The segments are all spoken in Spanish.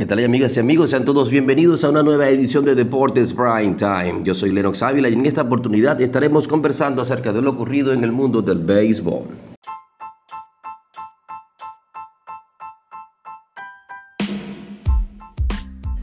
¿Qué tal amigas y amigos? Sean todos bienvenidos a una nueva edición de Deportes Prime Time. Yo soy Lennox Ávila y en esta oportunidad estaremos conversando acerca de lo ocurrido en el mundo del béisbol.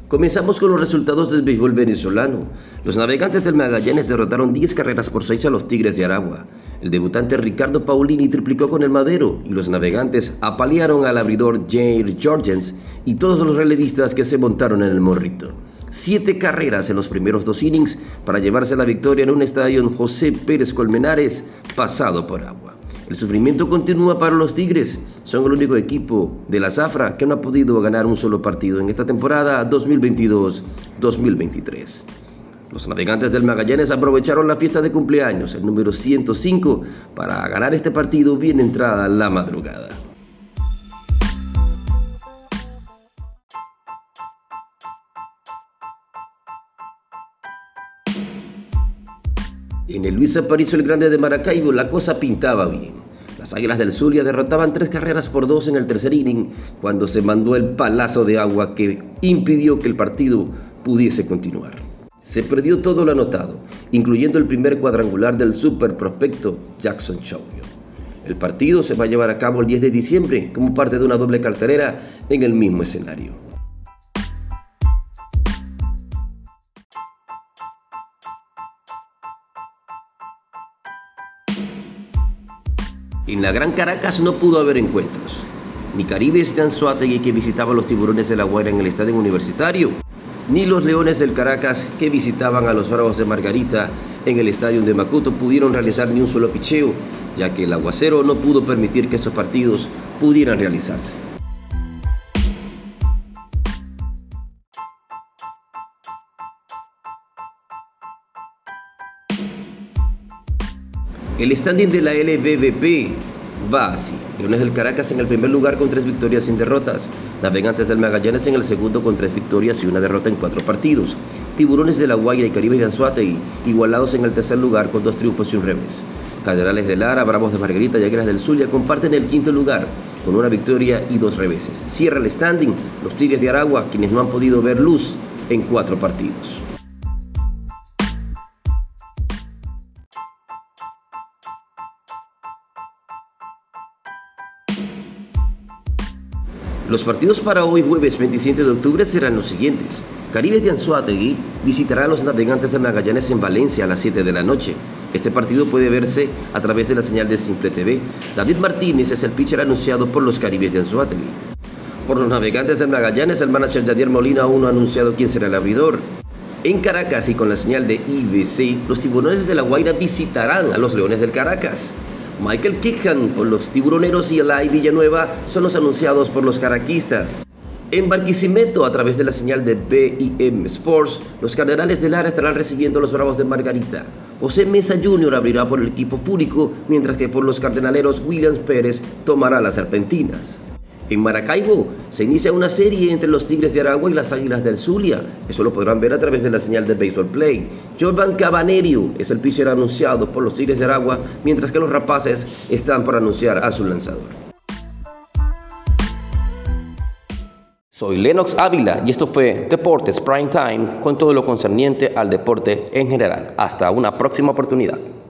Comenzamos con los resultados del béisbol venezolano. Los navegantes del Magallanes derrotaron 10 carreras por 6 a los Tigres de Aragua. El debutante Ricardo Paulini triplicó con el Madero y los navegantes apalearon al abridor Jair Jorgens y todos los relevistas que se montaron en el morrito. Siete carreras en los primeros dos innings para llevarse la victoria en un estadio José Pérez Colmenares pasado por agua. El sufrimiento continúa para los Tigres. Son el único equipo de la Zafra que no ha podido ganar un solo partido en esta temporada 2022-2023. Los navegantes del Magallanes aprovecharon la fiesta de cumpleaños, el número 105, para ganar este partido bien entrada la madrugada. En el Luis Aparicio el Grande de Maracaibo la cosa pintaba bien. Las Águilas del Zulia derrotaban tres carreras por dos en el tercer inning cuando se mandó el palazo de agua que impidió que el partido pudiese continuar. Se perdió todo lo anotado, incluyendo el primer cuadrangular del super prospecto Jackson Chauyo. El partido se va a llevar a cabo el 10 de diciembre como parte de una doble carterera en el mismo escenario. En la Gran Caracas no pudo haber encuentros. Ni Caribes de Anzuategui que visitaban los tiburones de la Guaira en el estadio universitario, ni los Leones del Caracas que visitaban a los Bravos de Margarita en el estadio de Macuto pudieron realizar ni un solo picheo, ya que el aguacero no pudo permitir que estos partidos pudieran realizarse. El standing de la LBBP va así. Leones del Caracas en el primer lugar con tres victorias sin derrotas. Navegantes del Magallanes en el segundo con tres victorias y una derrota en cuatro partidos. Tiburones de la Guaira y Caribe de Anzuategui igualados en el tercer lugar con dos triunfos y un revés. Caderales de Lara, Bravos de Margarita y Águilas del Zulia comparten el quinto lugar con una victoria y dos reveses. Cierra el standing los Tigres de Aragua, quienes no han podido ver luz en cuatro partidos. Los partidos para hoy jueves 27 de octubre serán los siguientes. Caribe de Anzuategui visitará a los navegantes de Magallanes en Valencia a las 7 de la noche. Este partido puede verse a través de la señal de Simple TV. David Martínez es el pitcher anunciado por los Caribes de Anzuategui. Por los navegantes de Magallanes, el manager Jadier Molina aún no ha anunciado quién será el abridor. En Caracas y con la señal de IBC, los tiburones de La Guaira visitarán a los Leones del Caracas. Michael Kickham por los Tiburoneros y Eli Villanueva son los anunciados por los caraquistas. En Barquisimeto, a través de la señal de BIM Sports, los Cardenales de Lara estarán recibiendo los Bravos de Margarita. José Mesa Jr. abrirá por el equipo Fúrico, mientras que por los Cardenaleros Williams Pérez tomará las Serpentinas. En Maracaibo se inicia una serie entre los Tigres de Aragua y las Águilas del Zulia. Eso lo podrán ver a través de la señal de Baseball Play. Jordan Cabanerio es el pitcher anunciado por los Tigres de Aragua, mientras que los Rapaces están por anunciar a su lanzador. Soy Lennox Ávila y esto fue Deportes Prime Time con todo lo concerniente al deporte en general. Hasta una próxima oportunidad.